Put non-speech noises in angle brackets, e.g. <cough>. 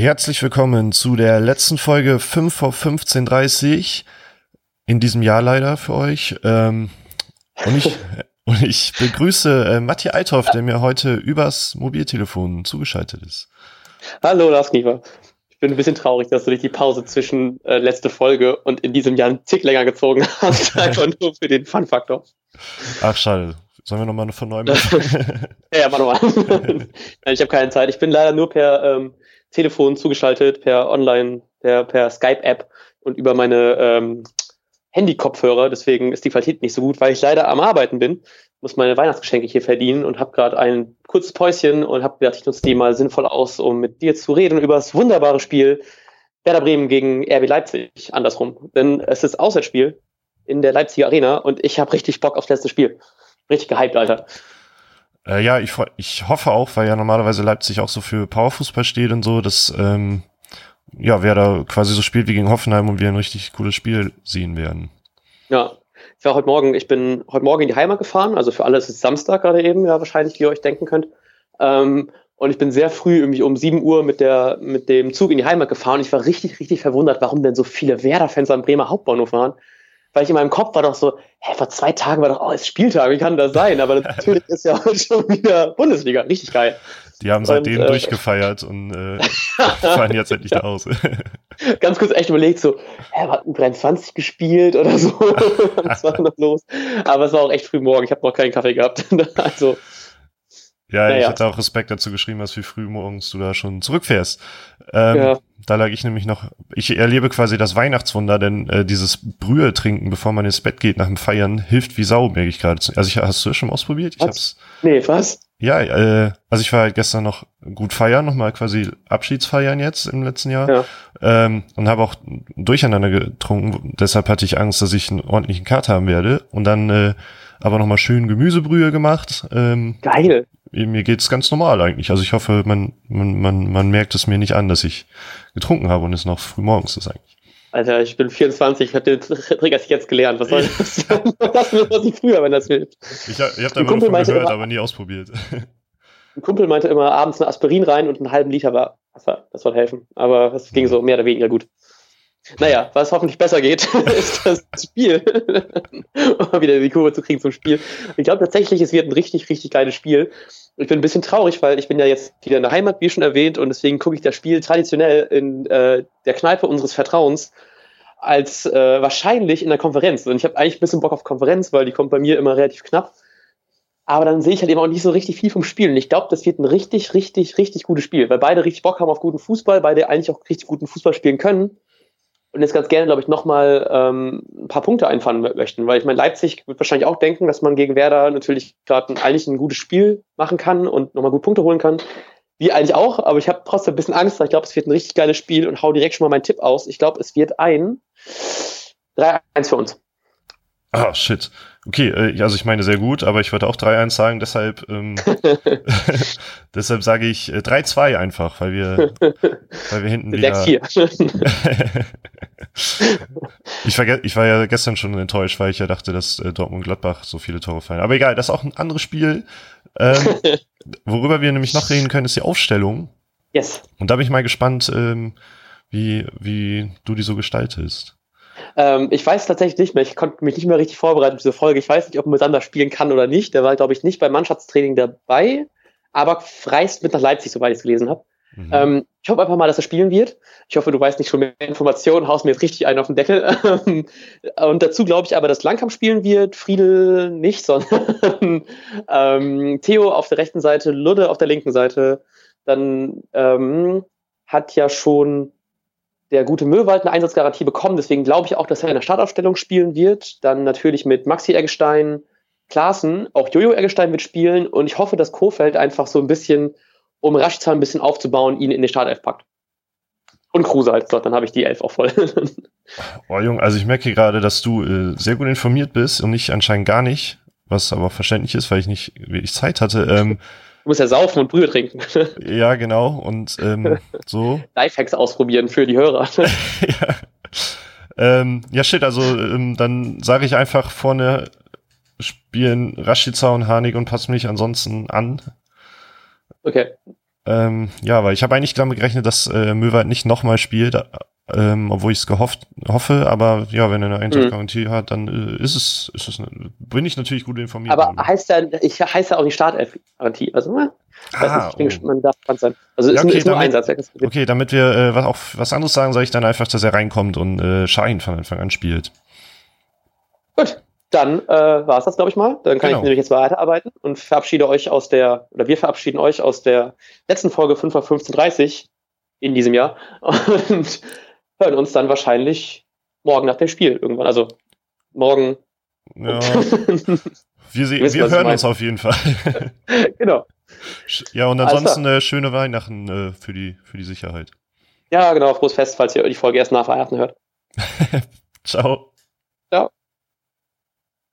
Herzlich willkommen zu der letzten Folge 5 vor 15.30 in diesem Jahr leider für euch. Ähm, und, ich, <laughs> und ich begrüße äh, Matti Althoff, der mir heute übers Mobiltelefon zugeschaltet ist. Hallo Lars Kniefer. Ich bin ein bisschen traurig, dass du dich die Pause zwischen äh, letzte Folge und in diesem Jahr einen Tick länger gezogen <laughs> hast, <laughs> einfach nur für den Fun-Faktor. Ach, schade. Sollen wir nochmal von neuem Ja, mach nochmal. Nein, ich habe keine Zeit. Ich bin leider nur per ähm, Telefon zugeschaltet, per Online, per, per Skype-App und über meine ähm, Handy-Kopfhörer. Deswegen ist die Qualität nicht so gut, weil ich leider am Arbeiten bin, muss meine Weihnachtsgeschenke hier verdienen und habe gerade ein kurzes Päuschen und habe gedacht, ich nutze die mal sinnvoll aus, um mit dir zu reden über das wunderbare Spiel Werder Bremen gegen RB Leipzig. Andersrum. Denn es ist Auswärtsspiel in der Leipziger Arena und ich habe richtig Bock aufs letzte Spiel. Richtig gehypt, Alter. Äh, ja, ich, ich hoffe auch, weil ja normalerweise Leipzig auch so für Powerfußball steht und so, dass ähm, ja, wer da quasi so spielt wie gegen Hoffenheim und wir ein richtig cooles Spiel sehen werden. Ja, ich war heute Morgen, ich bin heute Morgen in die Heimat gefahren, also für alle ist es Samstag gerade eben, ja, wahrscheinlich, wie ihr euch denken könnt. Ähm, und ich bin sehr früh irgendwie um 7 Uhr mit, der, mit dem Zug in die Heimat gefahren. Ich war richtig, richtig verwundert, warum denn so viele Werder-Fans am Bremer Hauptbahnhof waren weil ich in meinem Kopf war doch so, hä, vor zwei Tagen war doch, oh, ist Spieltag, wie kann das sein? Aber natürlich ist ja heute schon wieder Bundesliga, richtig geil. Die haben seitdem und, äh, durchgefeiert und äh, <laughs> fahren jetzt endlich nach Hause. <laughs> Ganz kurz echt überlegt, so, hä, hat ein 23 gespielt oder so? <laughs> Was war noch los? Aber es war auch echt früh morgen, ich habe noch keinen Kaffee gehabt. also, ja, naja. ich hatte auch Respekt dazu geschrieben, dass wie früh morgens du da schon zurückfährst. Ähm, ja. Da lag ich nämlich noch, ich erlebe quasi das Weihnachtswunder, denn äh, dieses Brühe trinken, bevor man ins Bett geht nach dem Feiern, hilft wie Sau, merke ich gerade. Also ich, hast du das schon ausprobiert? Ich was? hab's. Nee, was? Ja, äh, also ich war halt gestern noch gut feiern, nochmal quasi Abschiedsfeiern jetzt im letzten Jahr. Ja. Ähm, und habe auch durcheinander getrunken. Deshalb hatte ich Angst, dass ich einen ordentlichen Kater haben werde. Und dann äh, aber nochmal schön Gemüsebrühe gemacht. Ähm, Geil. Mir geht's ganz normal eigentlich. Also ich hoffe, man, man, man, man merkt es mir nicht an, dass ich getrunken habe und es noch früh morgens ist eigentlich. Alter, ich bin 24, ich habe den Trick erst jetzt gelernt. Was soll das? <laughs> das was ich früher, wenn das hilft. Ich, ich habe da immer davon gehört, immer, aber nie ausprobiert. <laughs> Ein Kumpel meinte immer abends eine Aspirin rein und einen halben Liter war Wasser. Das soll helfen. Aber das ging so mehr oder weniger gut. Naja, was hoffentlich besser geht, <laughs> ist das Spiel. um wieder die Kurve zu kriegen zum Spiel. Ich glaube tatsächlich, es wird ein richtig, richtig geiles Spiel. Ich bin ein bisschen traurig, weil ich bin ja jetzt wieder in der Heimat, wie schon erwähnt, und deswegen gucke ich das Spiel traditionell in äh, der Kneipe unseres Vertrauens als äh, wahrscheinlich in der Konferenz. Und ich habe eigentlich ein bisschen Bock auf Konferenz, weil die kommt bei mir immer relativ knapp. Aber dann sehe ich halt eben auch nicht so richtig viel vom Spiel. Und ich glaube, das wird ein richtig, richtig, richtig gutes Spiel, weil beide richtig Bock haben auf guten Fußball, beide eigentlich auch richtig guten Fußball spielen können und jetzt ganz gerne, glaube ich, nochmal ähm, ein paar Punkte einfahren möchten, weil ich meine, Leipzig wird wahrscheinlich auch denken, dass man gegen Werder natürlich gerade eigentlich ein gutes Spiel machen kann und nochmal gut Punkte holen kann. Wie eigentlich auch, aber ich habe trotzdem ein bisschen Angst, weil ich glaube, es wird ein richtig geiles Spiel und hau direkt schon mal meinen Tipp aus. Ich glaube, es wird ein 3-1 für uns. Ah, shit. Okay, äh, also ich meine sehr gut, aber ich würde auch 3-1 sagen, deshalb, ähm, <laughs> <laughs> deshalb sage ich 3-2 äh, einfach, weil wir, <laughs> weil wir hinten wieder. 6-4. Ich, war, ich war ja gestern schon enttäuscht, weil ich ja dachte, dass äh, Dortmund Gladbach so viele Tore fallen. Aber egal, das ist auch ein anderes Spiel. Ähm, <laughs> worüber wir nämlich noch reden können, ist die Aufstellung. Yes. Und da bin ich mal gespannt, ähm, wie, wie du die so gestaltest. Ähm, ich weiß tatsächlich nicht mehr. Ich konnte mich nicht mehr richtig vorbereiten für diese Folge. Ich weiß nicht, ob man miteinander spielen kann oder nicht. Der war, glaube ich, nicht beim Mannschaftstraining dabei, aber reist mit nach Leipzig, soweit ich es gelesen habe. Mhm. Ähm, ich hoffe einfach mal, dass er spielen wird. Ich hoffe, du weißt nicht schon mehr Informationen, haust mir jetzt richtig einen auf den Deckel. <laughs> und dazu glaube ich aber, dass Langkamp spielen wird, Friedel nicht, sondern <laughs> ähm, Theo auf der rechten Seite, Ludde auf der linken Seite. Dann ähm, hat ja schon der gute Möwald eine Einsatzgarantie bekommen. Deswegen glaube ich auch, dass er in der Startaufstellung spielen wird. Dann natürlich mit Maxi Eggestein, Klaassen, auch Jojo Eggestein wird spielen. Und ich hoffe, dass Kofeld einfach so ein bisschen, um Raschzahn ein bisschen aufzubauen, ihn in den Startelf packt. Und Kruse halt. So, dann habe ich die Elf auch voll. <laughs> Boah, Jung, also ich merke gerade, dass du äh, sehr gut informiert bist und ich anscheinend gar nicht, was aber verständlich ist, weil ich nicht wirklich Zeit hatte. Ähm, Du musst ja saufen und Brühe trinken. <laughs> Ja, genau. Und ähm, so. <laughs> Lifehacks ausprobieren für die Hörer. ja. Ähm, ja, shit, also ähm, dann sage ich einfach vorne spielen Rashica und Hanig und passen mich ansonsten an. Okay. Ähm, ja, weil ich habe eigentlich damit gerechnet, dass äh, Möwald nicht nochmal spielt, ähm, obwohl ich es gehofft hoffe, aber ja, wenn er eine Einsatzgarantie mhm. hat, dann äh, ist es, ist es eine, bin ich natürlich gut informiert. Aber heißt ja, ich heiße ja auch die Startelf-Garantie. Also, ne? ah, nicht, oh. man darf dran sein. Also ja, okay, ist nur damit, Einsatz. Okay, damit wir äh, was, auch was anderes sagen, sage ich dann einfach, dass er reinkommt und äh, Schein von Anfang an spielt. Gut, dann äh, war es das, glaube ich mal. Dann kann genau. ich nämlich jetzt weiterarbeiten und verabschiede euch aus der, oder wir verabschieden euch aus der letzten Folge 5 auf 15.30 in diesem Jahr <laughs> und hören uns dann wahrscheinlich morgen nach dem Spiel irgendwann. Also morgen. Ja. <laughs> wir, wissen, wir hören uns auf jeden Fall. <laughs> genau. Ja, und ansonsten äh, schöne Weihnachten äh, für, die, für die Sicherheit. Ja, genau, frohes Fest, falls ihr die Folge erst nach Weihnachten hört. Ciao.